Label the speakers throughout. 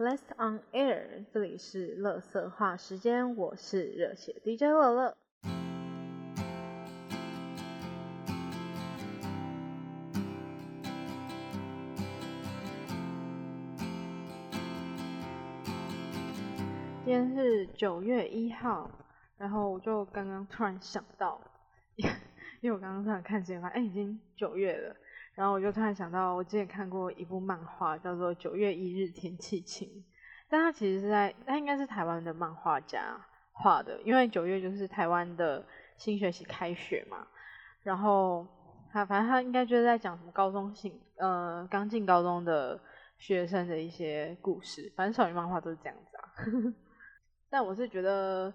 Speaker 1: Blessed on air，这里是乐色话时间，我是热血 DJ 乐乐。今天是九月一号，然后我就刚刚突然想到，因为我刚刚突然看时间，发现哎，已经九月了。然后我就突然想到，我之前看过一部漫画，叫做《九月一日天气晴》，但它其实是在，它应该是台湾的漫画家画的，因为九月就是台湾的新学期开学嘛。然后他反正他应该就是在讲什么高中新，呃，刚进高中的学生的一些故事。反正少女漫画都是这样子啊。但我是觉得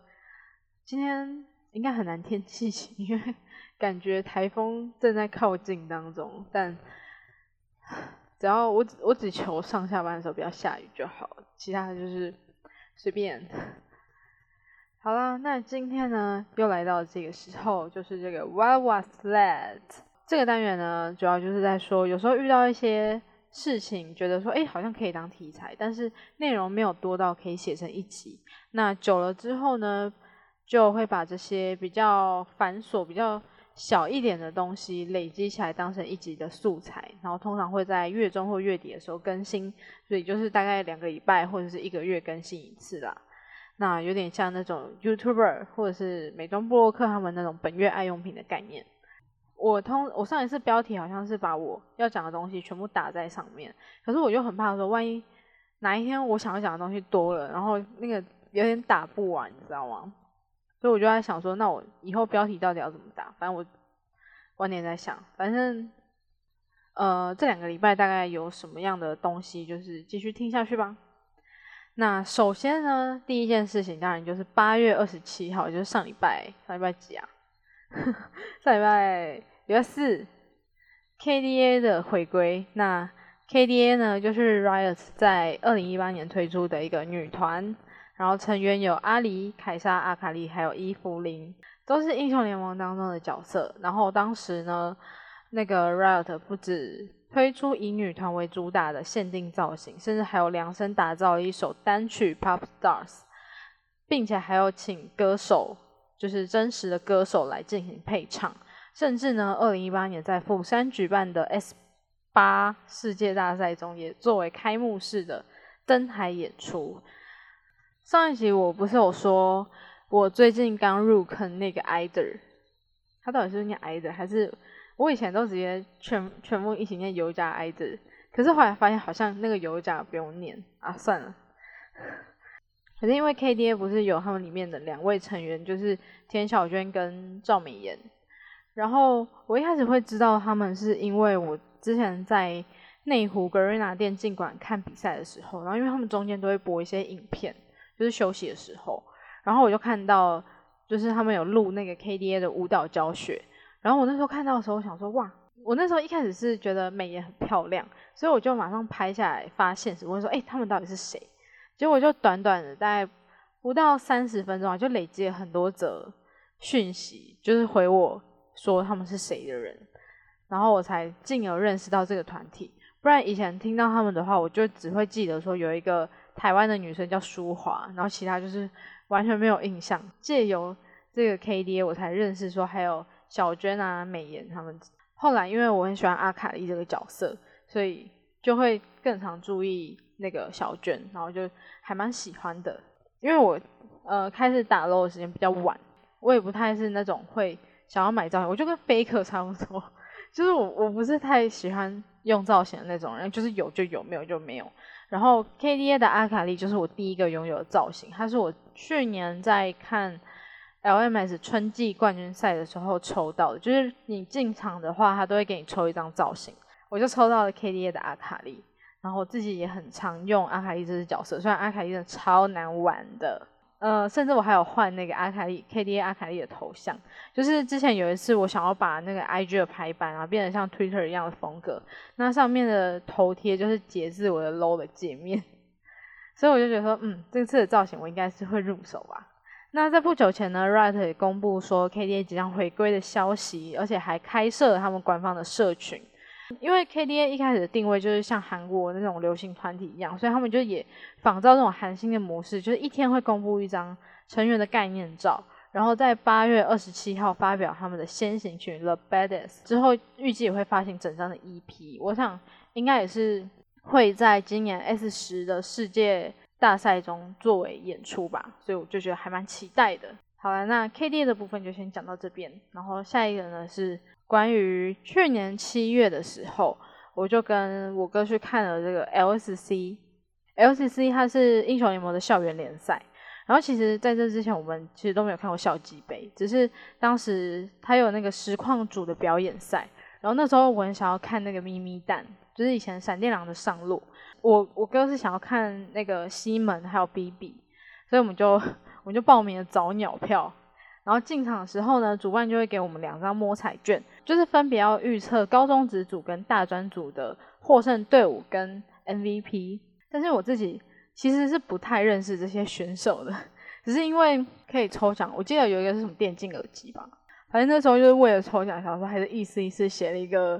Speaker 1: 今天应该很难天气晴，因为。感觉台风正在靠近当中，但只要我我只求上下班的时候不要下雨就好，其他的就是随便。好啦，那今天呢又来到这个时候，就是这个 What was that？这个单元呢，主要就是在说，有时候遇到一些事情，觉得说，哎，好像可以当题材，但是内容没有多到可以写成一集。那久了之后呢，就会把这些比较繁琐、比较小一点的东西累积起来当成一集的素材，然后通常会在月中或月底的时候更新，所以就是大概两个礼拜或者是一个月更新一次啦。那有点像那种 YouTuber 或者是美妆布洛克他们那种本月爱用品的概念。我通我上一次标题好像是把我要讲的东西全部打在上面，可是我就很怕说万一哪一天我想要讲的东西多了，然后那个有点打不完，你知道吗？所以我就在想说，那我以后标题到底要怎么打？反正我晚点在想。反正，呃，这两个礼拜大概有什么样的东西，就是继续听下去吧。那首先呢，第一件事情当然就是八月二十七号，就是上礼拜，上礼拜几啊？上礼拜礼拜四，KDA 的回归。那 KDA 呢，就是 Riot 在二零一八年推出的一个女团。然后成员有阿离、凯撒、阿卡丽，还有伊芙琳，都是英雄联盟当中的角色。然后当时呢，那个 Riot 不止推出以女团为主打的限定造型，甚至还有量身打造一首单曲《Pop Stars》，并且还有请歌手，就是真实的歌手来进行配唱。甚至呢，二零一八年在釜山举办的 S 八世界大赛中，也作为开幕式的登台演出。上一集我不是有说，我最近刚入坑那个 either，他到底是念 either 还是我以前都直接全全部一起念尤加 either，可是后来发现好像那个尤加不用念啊，算了。可是因为 KDA 不是有他们里面的两位成员，就是田小娟跟赵美妍，然后我一开始会知道他们是因为我之前在内湖格瑞娜电竞馆看比赛的时候，然后因为他们中间都会播一些影片。就是休息的时候，然后我就看到，就是他们有录那个 KDA 的舞蹈教学。然后我那时候看到的时候，我想说哇，我那时候一开始是觉得美颜很漂亮，所以我就马上拍下来发现实，问说，哎，他们到底是谁？结果就短短的大概不到三十分钟啊，就累积了很多则讯息，就是回我说他们是谁的人，然后我才进而认识到这个团体。不然以前听到他们的话，我就只会记得说有一个。台湾的女生叫舒华，然后其他就是完全没有印象。借由这个 KDA，我才认识说还有小娟啊、美妍他们。后来因为我很喜欢阿卡丽这个角色，所以就会更常注意那个小娟，然后就还蛮喜欢的。因为我呃开始打 LO 的时间比较晚，我也不太是那种会想要买造型，我就跟 Faker 差不多，就是我我不是太喜欢用造型的那种人，就是有就有，没有就没有。然后 KDA 的阿卡丽就是我第一个拥有的造型，它是我去年在看 LMS 春季冠军赛的时候抽到的，就是你进场的话，他都会给你抽一张造型，我就抽到了 KDA 的阿卡丽，然后我自己也很常用阿卡丽这只角色，虽然阿卡丽真的超难玩的。呃，甚至我还有换那个阿卡丽 KDA 阿卡丽的头像，就是之前有一次我想要把那个 IG 的排版啊变得像 Twitter 一样的风格，那上面的头贴就是截自我的 low 的界面，所以我就觉得说，嗯，这次的造型我应该是会入手吧。那在不久前呢，Riot 也公布说 KDA 即将回归的消息，而且还开设了他们官方的社群。因为 KDA 一开始的定位就是像韩国那种流行团体一样，所以他们就也仿照这种韩星的模式，就是一天会公布一张成员的概念照，然后在八月二十七号发表他们的先行曲《The Baddest》之后，预计也会发行整张的 EP。我想应该也是会在今年 S 十的世界大赛中作为演出吧，所以我就觉得还蛮期待的。好了，那 KDA 的部分就先讲到这边，然后下一个呢是。关于去年七月的时候，我就跟我哥去看了这个 LCC，LCC 它是英雄联盟的校园联赛。然后其实在这之前，我们其实都没有看过校级杯，只是当时他有那个实况组的表演赛。然后那时候我很想要看那个咪咪蛋，就是以前闪电狼的上路。我我哥是想要看那个西门还有 BB，所以我们就我们就报名了早鸟票。然后进场的时候呢，主办就会给我们两张摸彩券，就是分别要预测高中职组跟大专组的获胜队伍跟 MVP。但是我自己其实是不太认识这些选手的，只是因为可以抽奖。我记得有一个是什么电竞耳机吧，反正那时候就是为了抽奖，想说还是意思意思写了一个，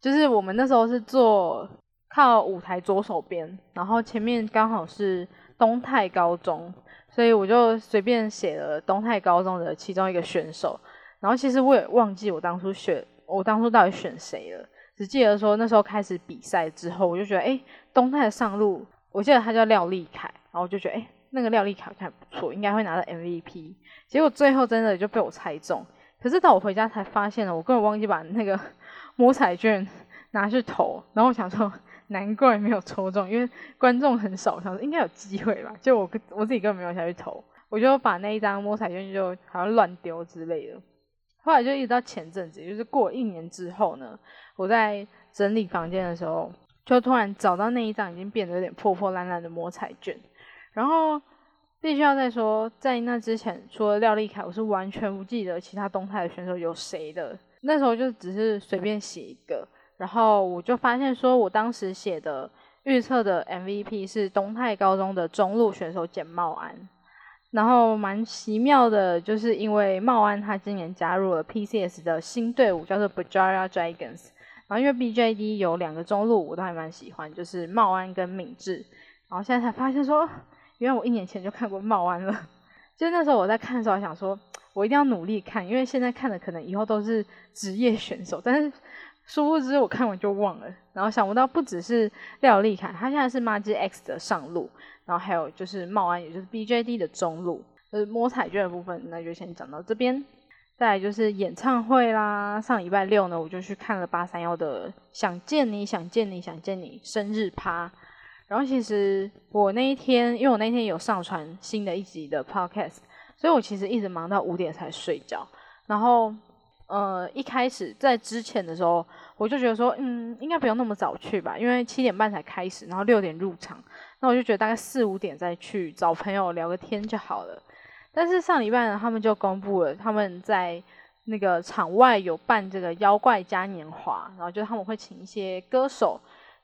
Speaker 1: 就是我们那时候是坐靠舞台左手边，然后前面刚好是东泰高中。所以我就随便写了东泰高中的其中一个选手，然后其实我也忘记我当初选我当初到底选谁了，只记得说那时候开始比赛之后，我就觉得哎，东泰的上路，我记得他叫廖立凯，然后我就觉得哎，那个廖立凯看不错，应该会拿到 MVP。结果最后真的就被我猜中，可是到我回家才发现了，我根本忘记把那个 摸彩券拿去投，然后我想说。难怪没有抽中，因为观众很少，想说应该有机会吧。就我我自己根本没有下去投，我就把那一张摸彩券就好像乱丢之类的。后来就一直到前阵子，就是过一年之后呢，我在整理房间的时候，就突然找到那一张已经变得有点破破烂烂的摸彩券。然后必须要再说，在那之前，除了廖丽凯，我是完全不记得其他动态的选手有谁的。那时候就只是随便写一个。然后我就发现，说我当时写的预测的 MVP 是东泰高中的中路选手简茂安。然后蛮奇妙的，就是因为茂安他今年加入了 PCS 的新队伍，叫做 Bajara Dragons。然后因为 BJD 有两个中路，我都还蛮喜欢，就是茂安跟敏智。然后现在才发现说，原来我一年前就看过茂安了。就那时候我在看的时候，想说我一定要努力看，因为现在看的可能以后都是职业选手，但是。殊不知我看完就忘了，然后想不到不只是廖立凯，他现在是 max 的上路，然后还有就是茂安，也就是 BJD 的中路。就是摸彩券的部分，那就先讲到这边。再来就是演唱会啦，上礼拜六呢，我就去看了八三幺的《想见你想见你想见你》生日趴。然后其实我那一天，因为我那天有上传新的一集的 Podcast，所以我其实一直忙到五点才睡觉，然后。呃，一开始在之前的时候，我就觉得说，嗯，应该不用那么早去吧，因为七点半才开始，然后六点入场，那我就觉得大概四五点再去找朋友聊个天就好了。但是上礼拜呢，他们就公布了他们在那个场外有办这个妖怪嘉年华，然后就他们会请一些歌手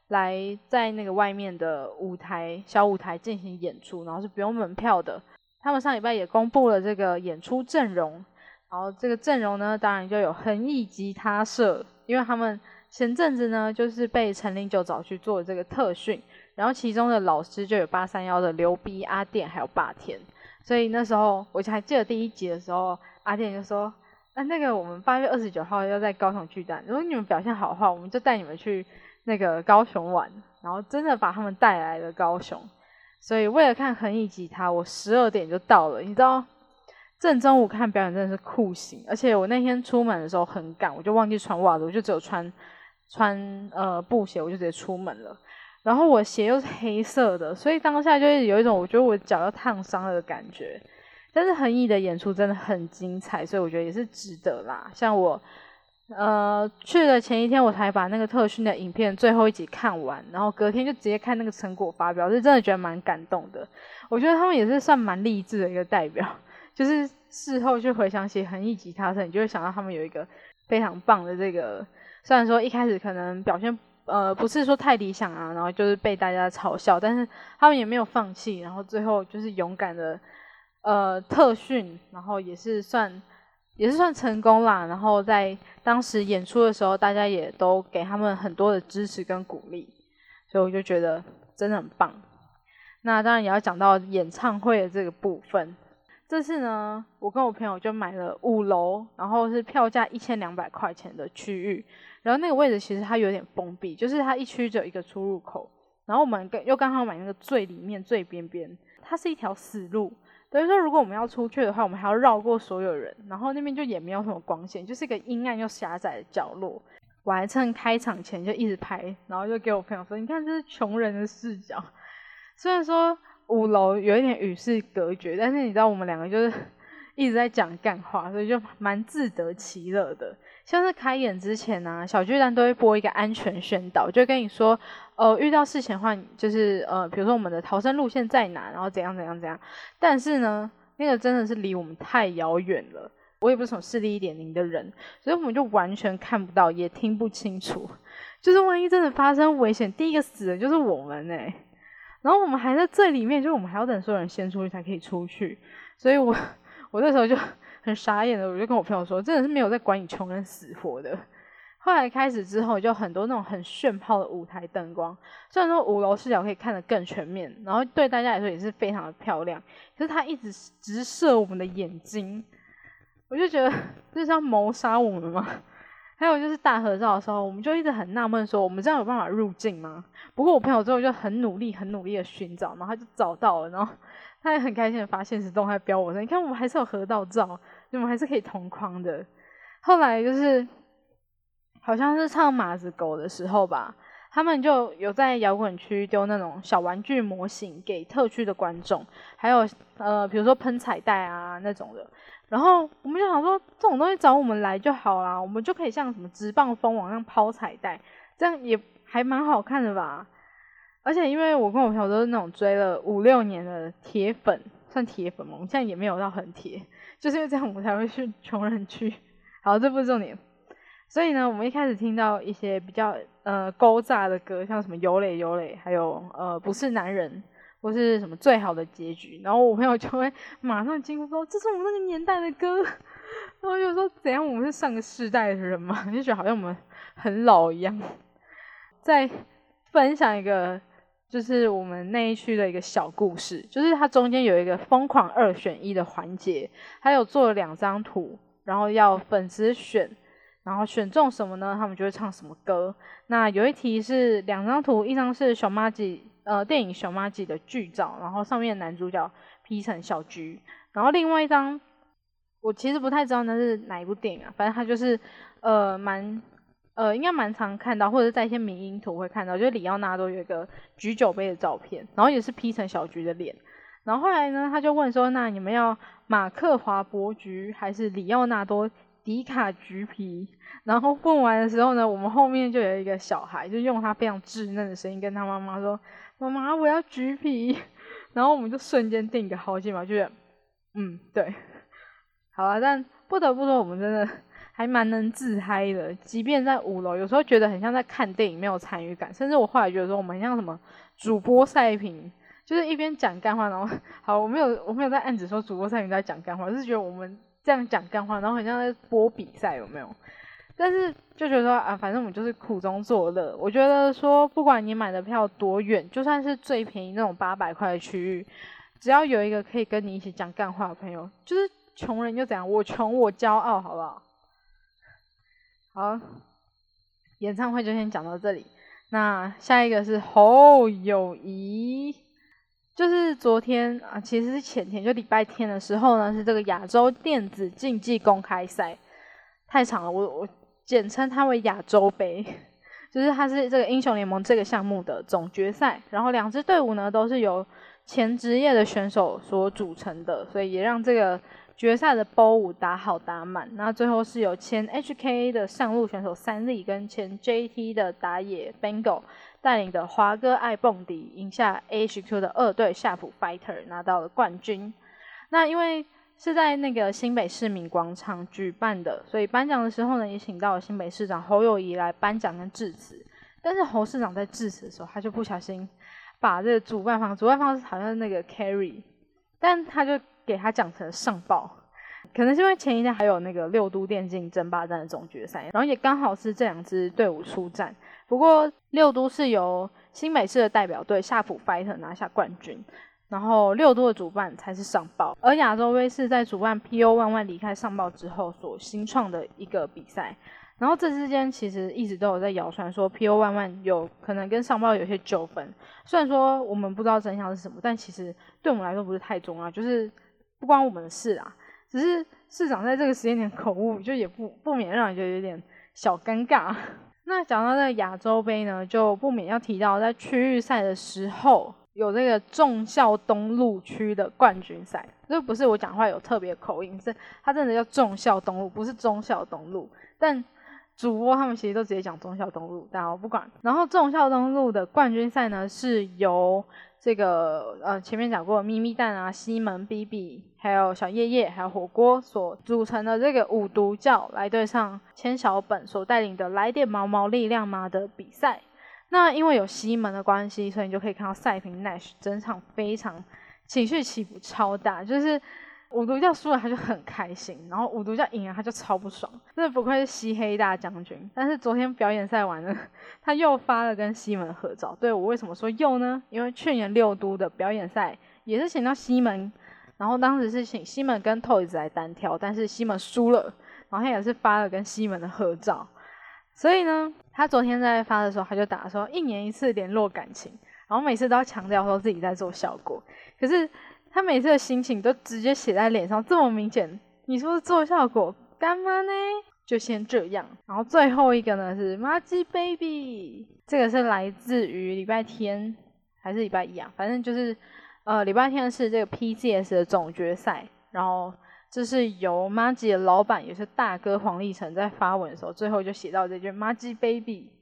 Speaker 1: 来在那个外面的舞台小舞台进行演出，然后是不用门票的。他们上礼拜也公布了这个演出阵容。然后这个阵容呢，当然就有恒毅吉他社，因为他们前阵子呢，就是被陈零九找去做这个特训，然后其中的老师就有八三幺的刘逼、阿电还有霸天，所以那时候我还记得第一集的时候，阿电就说：“那，那个我们八月二十九号要在高雄巨蛋，如果你们表现好的话，我们就带你们去那个高雄玩。”然后真的把他们带来了高雄，所以为了看恒毅吉他，我十二点就到了，你知道。正中午看表演真的是酷刑，而且我那天出门的时候很赶，我就忘记穿袜子，我就只有穿穿呃布鞋，我就直接出门了。然后我鞋又是黑色的，所以当下就是有一种我觉得我脚要烫伤了的感觉。但是恒毅的演出真的很精彩，所以我觉得也是值得啦。像我呃去的前一天，我才把那个特训的影片最后一集看完，然后隔天就直接看那个成果发表，是真的觉得蛮感动的。我觉得他们也是算蛮励志的一个代表。就是事后去回想起恒毅吉他社，你就会想到他们有一个非常棒的这个，虽然说一开始可能表现呃不是说太理想啊，然后就是被大家嘲笑，但是他们也没有放弃，然后最后就是勇敢的呃特训，然后也是算也是算成功啦。然后在当时演出的时候，大家也都给他们很多的支持跟鼓励，所以我就觉得真的很棒。那当然也要讲到演唱会的这个部分。这次呢，我跟我朋友就买了五楼，然后是票价一千两百块钱的区域。然后那个位置其实它有点封闭，就是它一区只有一个出入口。然后我们又刚好买那个最里面最边边，它是一条死路。等于说，如果我们要出去的话，我们还要绕过所有人。然后那边就也没有什么光线，就是一个阴暗又狭窄的角落。我还趁开场前就一直拍，然后就给我朋友说：“你看，这是穷人的视角。”虽然说五楼有一点与世隔绝，但是你知道我们两个就是 一直在讲干话，所以就蛮自得其乐的。像是开演之前呢，小巨蛋都会播一个安全宣导，就跟你说，呃，遇到事情的话，就是呃，比如说我们的逃生路线在哪，然后怎样怎样怎样。但是呢，那个真的是离我们太遥远了，我也不是什么视力一点零的人，所以我们就完全看不到，也听不清楚。就是万一真的发生危险，第一个死的就是我们哎。然后我们还在最里面，就是我们还要等所有人先出去才可以出去，所以我我那时候就很傻眼的，我就跟我朋友说，真的是没有在管你穷人死活的。后来开始之后，就很多那种很炫炮的舞台灯光，虽然说五楼视角可以看得更全面，然后对大家来说也是非常的漂亮，可是它一直直射我们的眼睛，我就觉得这是要谋杀我们吗？还有就是大合照的时候，我们就一直很纳闷，说我们这样有办法入境吗？不过我朋友最后就很努力、很努力的寻找，然后他就找到了，然后 他也很开心的发现实动态标我说：“你看，我们还是有合到照，我们还是可以同框的。”后来就是好像是唱马子狗的时候吧，他们就有在摇滚区丢那种小玩具模型给特区的观众，还有呃，比如说喷彩带啊那种的。然后我们就想说，这种东西找我们来就好啦，我们就可以像什么直棒蜂王那样抛彩带，这样也还蛮好看的吧。而且因为我跟我朋友都是那种追了五六年的铁粉，算铁粉吗？我们现在也没有到很铁，就是因为这样我们才会去穷人区。好，这不是重点。所以呢，我们一开始听到一些比较呃勾炸的歌，像什么有磊有磊，还有呃不是男人。或是什么最好的结局，然后我朋友就会马上惊呼说：“这是我们那个年代的歌。”然后就说：“怎样？我们是上个世代的人嘛？” 就觉得好像我们很老一样。再分享一个，就是我们那一区的一个小故事，就是它中间有一个疯狂二选一的环节，还有做了两张图，然后要粉丝选，然后选中什么呢？他们就会唱什么歌。那有一题是两张图，一张是小妈吉。呃，电影《熊妈记》的剧照，然后上面男主角 P 成小菊，然后另外一张我其实不太知道那是哪一部电影啊，反正他就是呃蛮呃应该蛮常看到，或者在一些民音图会看到，就是里奥纳多有一个举酒杯的照片，然后也是 P 成小菊的脸，然后后来呢他就问说，那你们要马克华伯菊还是里奥纳多迪卡橘皮？然后问完的时候呢，我们后面就有一个小孩，就用他非常稚嫩的声音跟他妈妈说。妈妈，我要橘皮，然后我们就瞬间定个好几秒，就觉得，嗯，对，好了，但不得不说，我们真的还蛮能自嗨的，即便在五楼，有时候觉得很像在看电影，没有参与感，甚至我后来觉得说，我们像什么主播赛评，就是一边讲干话，然后，好，我没有，我没有在暗指说主播赛评在讲干话，是觉得我们这样讲干话，然后很像在播比赛，有没有？但是就觉得说啊，反正我们就是苦中作乐。我觉得说，不管你买的票多远，就算是最便宜那种八百块的区域，只要有一个可以跟你一起讲干话的朋友，就是穷人就怎样，我穷我骄傲，好不好？好，演唱会就先讲到这里。那下一个是侯友谊，就是昨天啊，其实是前天，就礼拜天的时候呢，是这个亚洲电子竞技公开赛，太长了，我我。简称它为亚洲杯，就是它是这个英雄联盟这个项目的总决赛。然后两支队伍呢都是由前职业的选手所组成的，所以也让这个决赛的 BO 五打好打满。那最后是由前 HK 的上路选手三笠跟前 JT 的打野 Bengal 带领的华哥爱蹦迪赢下 HQ 的二队夏普 Fighter 拿到了冠军。那因为是在那个新北市民广场举办的，所以颁奖的时候呢，也请到了新北市长侯友谊来颁奖跟致辞。但是侯市长在致辞的时候，他就不小心把这个主办方，主办方是好像是那个 Carry，但他就给他讲成上报。可能是因为前一天还有那个六都电竞争霸战的总决赛，然后也刚好是这两支队伍出战。不过六都是由新美式的代表队夏普 fighter 拿下冠军，然后六都的主办才是上报，而亚洲杯是在主办 PO 万万离开上报之后所新创的一个比赛。然后这之间其实一直都有在谣传说 PO 万万有可能跟上报有些纠纷，虽然说我们不知道真相是什么，但其实对我们来说不是太重要，就是不关我们的事啊。只是市长在这个时间点口误，就也不不免让人觉得有点小尴尬。那讲到这个亚洲杯呢，就不免要提到在区域赛的时候有这个重校东路区的冠军赛，这不是我讲话有特别口音，是它真的叫重校东路，不是中校东路，但。主播他们其实都直接讲中校东路，但我不管。然后忠孝东路的冠军赛呢，是由这个呃前面讲过咪咪蛋啊、西门 B B，还有小叶叶，还有火锅所组成的这个五毒教来对上千小本所带领的来电毛毛力量嘛的比赛。那因为有西门的关系，所以你就可以看到赛平 Nash 整场非常情绪起伏超大，就是。五毒教输了他就很开心，然后五毒教赢了他就超不爽，真的不愧是西黑大将军。但是昨天表演赛完了，他又发了跟西门合照。对我为什么说又呢？因为去年六都的表演赛也是请到西门，然后当时是请西门跟 Toys 来单挑，但是西门输了，然后他也是发了跟西门的合照。所以呢，他昨天在发的时候他就打说一年一次联络感情，然后每次都要强调说自己在做效果，可是。他每次的心情都直接写在脸上，这么明显，你说是做效果干嘛呢？就先这样。然后最后一个呢是 m a g i Baby，这个是来自于礼拜天还是礼拜一啊？反正就是呃礼拜天是这个 PCS 的总决赛。然后这是由 m a g i 的老板也是大哥黄立成在发文的时候，最后就写到这句 m a g i Baby。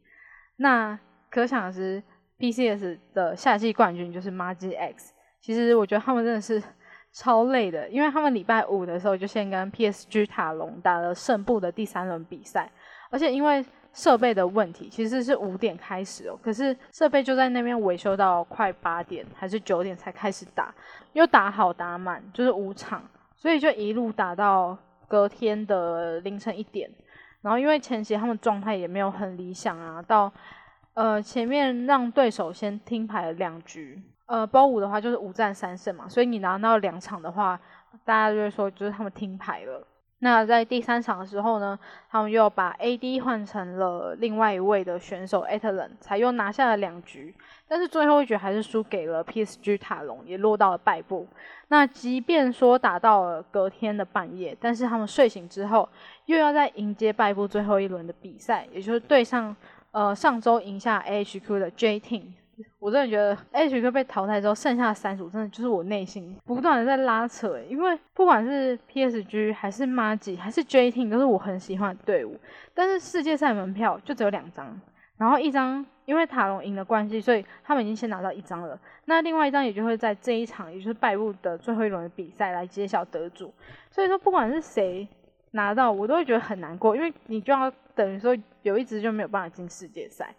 Speaker 1: 那可想而知，PCS 的夏季冠军就是 m a g i X。其实我觉得他们真的是 超累的，因为他们礼拜五的时候就先跟 PSG 塔隆打了胜部的第三轮比赛，而且因为设备的问题，其实是五点开始哦，可是设备就在那边维修到快八点还是九点才开始打，又打好打满，就是五场，所以就一路打到隔天的凌晨一点，然后因为前期他们状态也没有很理想啊，到呃前面让对手先听牌了两局。呃，包五的话就是五战三胜嘛，所以你拿到两场的话，大家就会说就是他们听牌了。那在第三场的时候呢，他们又把 AD 换成了另外一位的选手 a t l a n 才又拿下了两局，但是最后一局还是输给了 PSG 塔隆，也落到了败部。那即便说打到了隔天的半夜，但是他们睡醒之后又要再迎接败部最后一轮的比赛，也就是对上呃上周赢下 AHQ 的 J Team。我真的觉得 H 哥被淘汰之后，剩下的三组真的就是我内心不断的在拉扯，因为不管是 PSG 还是 Magi 还是 J Team 都是我很喜欢的队伍，但是世界赛门票就只有两张，然后一张因为塔隆赢的关系，所以他们已经先拿到一张了，那另外一张也就会在这一场也就是败部的最后一轮的比赛来揭晓得主，所以说不管是谁拿到，我都会觉得很难过，因为你就要等于说有一支就没有办法进世界赛。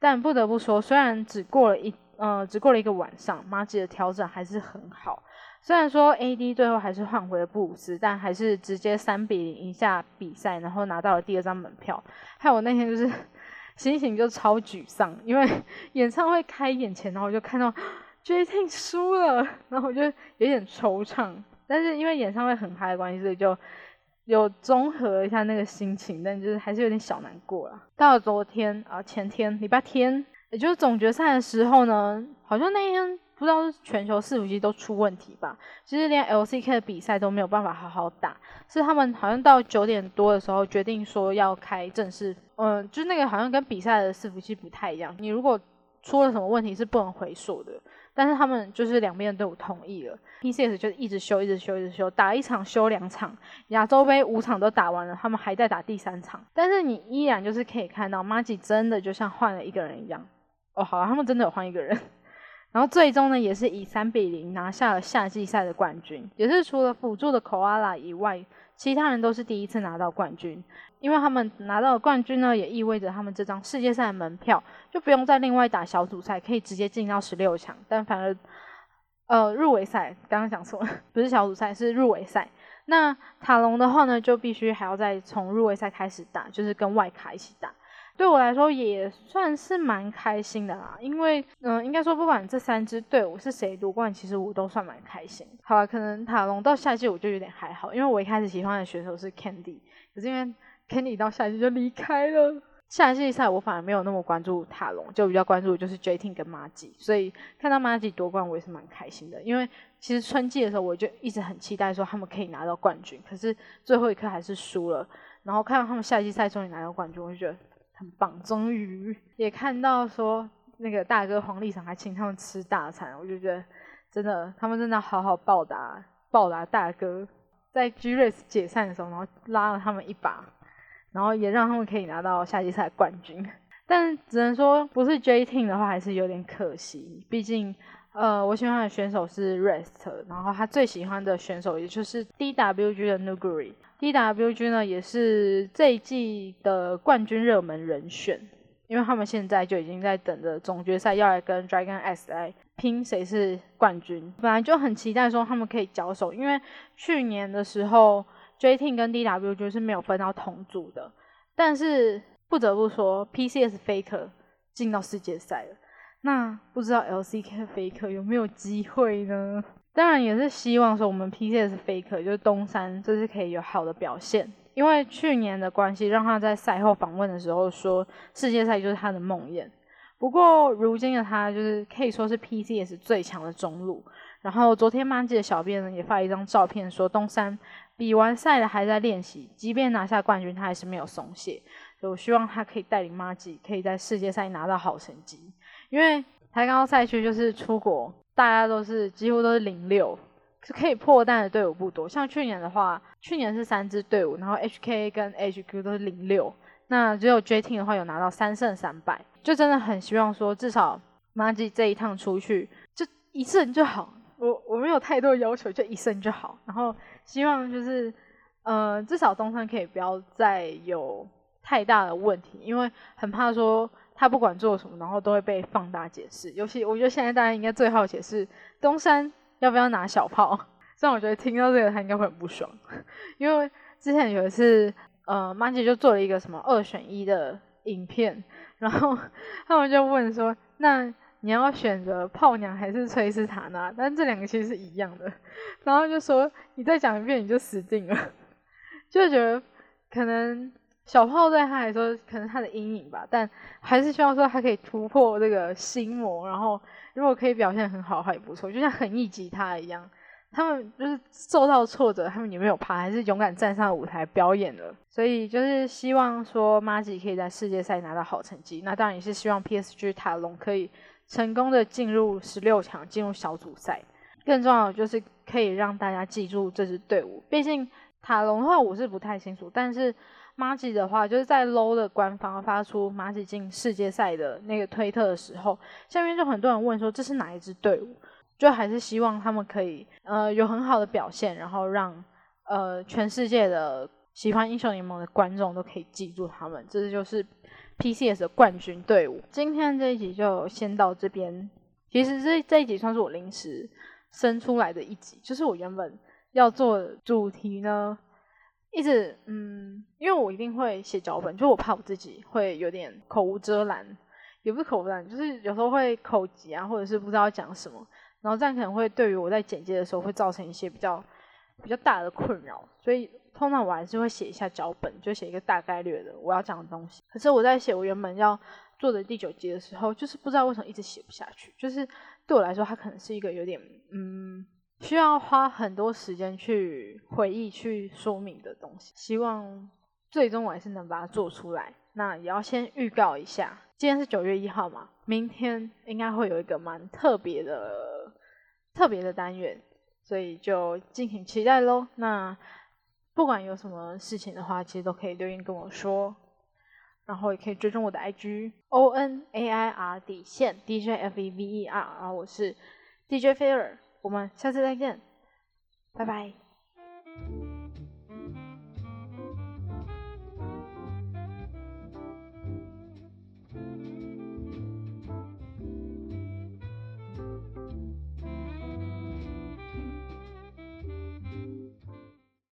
Speaker 1: 但不得不说，虽然只过了一呃只过了一个晚上，马吉的调整还是很好。虽然说 AD 最后还是换回了布鲁斯，但还是直接三比零赢下比赛，然后拿到了第二张门票。还有我那天就是 心情就超沮丧，因为 演唱会开演前，然后我就看到 J T 输了，然后我就有点惆怅。但是因为演唱会很嗨的关系，所以就。有综合一下那个心情，但就是还是有点小难过了。到了昨天啊，前天礼拜天，也就是总决赛的时候呢，好像那一天不知道是全球伺服器都出问题吧，其实连 LCK 的比赛都没有办法好好打，是他们好像到九点多的时候决定说要开正式，嗯，就那个好像跟比赛的伺服器不太一样，你如果出了什么问题是不能回溯的。但是他们就是两边都有同意了，PCS 就一直修，一直修，一直修，打一场修两场，亚洲杯五场都打完了，他们还在打第三场。但是你依然就是可以看到，Magi 真的就像换了一个人一样。哦，好了，他们真的有换一个人。然后最终呢，也是以三比零拿下了夏季赛的冠军，也是除了辅助的 Koala 以外，其他人都是第一次拿到冠军。因为他们拿到冠军呢，也意味着他们这张世界赛的门票就不用再另外打小组赛，可以直接进到十六强。但反而，呃入围赛，刚刚讲错了，不是小组赛，是入围赛。那塔隆的话呢，就必须还要再从入围赛开始打，就是跟外卡一起打。对我来说也算是蛮开心的啦，因为嗯，应该说不管这三支队伍是谁夺冠，其实我都算蛮开心。好了，可能塔隆到下季我就有点还好，因为我一开始喜欢的选手是 Candy，可是因为 Candy 到下季就离开了。下季赛我反而没有那么关注塔隆，就比较关注就是 J T 跟马吉，所以看到马吉夺冠我也是蛮开心的。因为其实春季的时候我就一直很期待说他们可以拿到冠军，可是最后一刻还是输了。然后看到他们下季赛终于拿到冠军，我就觉得很棒。终于也看到说那个大哥黄立成还请他们吃大餐，我就觉得真的他们真的好好报答报答大哥，在 G Race 解散的时候，然后拉了他们一把。然后也让他们可以拿到夏季赛冠军，但只能说不是 J Team 的话还是有点可惜。毕竟，呃，我喜欢的选手是 Rest，然后他最喜欢的选手也就是 DWG 的 Nuguri。DWG 呢也是这一季的冠军热门人选，因为他们现在就已经在等着总决赛要来跟 Dragon S 来拼谁是冠军。本来就很期待说他们可以交手，因为去年的时候。J Team 跟 DWG 是没有分到同组的，但是不得不说，PCS Faker 进到世界赛了。那不知道 LCK Faker 有没有机会呢？当然也是希望说我们 PCS Faker 就是东山这次可以有好的表现，因为去年的关系让他在赛后访问的时候说世界赛就是他的梦魇。不过如今的他就是可以说是 PCS 最强的中路。然后昨天 Manji 的小编呢也发了一张照片说东山。比完赛了还在练习，即便拿下冠军，他还是没有松懈。我希望他可以带领马吉，可以在世界赛拿到好成绩。因为台高赛区就是出国，大家都是几乎都是零六，是可以破蛋的队伍不多。像去年的话，去年是三支队伍，然后 HK 跟 HQ 都是零六，那只有 J Team 的话有拿到三胜三败，就真的很希望说至少马吉这一趟出去就一胜就好。我我没有太多要求，就一胜就好。然后希望就是，呃，至少东山可以不要再有太大的问题，因为很怕说他不管做什么，然后都会被放大解释。尤其我觉得现在大家应该最好解释东山要不要拿小炮。虽然我觉得听到这个他应该会很不爽，因为之前有一次，呃，马姐就做了一个什么二选一的影片，然后他们就问说那。你要选择炮娘还是崔斯塔纳？但这两个其实是一样的。然后就说你再讲一遍你就死定了，就觉得可能小炮对他来说可能他的阴影吧，但还是希望说他可以突破这个心魔。然后如果可以表现很好，还不错。就像横溢吉他一样，他们就是受到挫折，他们也没有怕，还是勇敢站上舞台表演了。所以就是希望说马吉可以在世界赛拿到好成绩。那当然也是希望 PSG 塔隆可以。成功的进入十六强，进入小组赛，更重要的就是可以让大家记住这支队伍。毕竟塔隆的话我是不太清楚，但是马吉的话，就是在 low 的官方发出马吉进世界赛的那个推特的时候，下面就很多人问说这是哪一支队伍？就还是希望他们可以呃有很好的表现，然后让呃全世界的喜欢英雄联盟的观众都可以记住他们。这就是。PCS 的冠军队伍，今天这一集就先到这边。其实这这一集算是我临时生出来的一集，就是我原本要做的主题呢，一直嗯，因为我一定会写脚本，就我怕我自己会有点口无遮拦，也不是口无遮拦，就是有时候会口急啊，或者是不知道讲什么，然后这样可能会对于我在剪接的时候会造成一些比较比较大的困扰，所以。通常我还是会写一下脚本，就写一个大概率的我要讲的东西。可是我在写我原本要做的第九集的时候，就是不知道为什么一直写不下去。就是对我来说，它可能是一个有点嗯，需要花很多时间去回忆、去说明的东西。希望最终我还是能把它做出来。那也要先预告一下，今天是九月一号嘛，明天应该会有一个蛮特别的、特别的单元，所以就敬请期待喽。那。不管有什么事情的话，其实都可以留言跟我说，然后也可以追踪我的 IG O N A I R 底线 D J F E V E R，然后我是 D J Fair，我们下次再见，拜拜。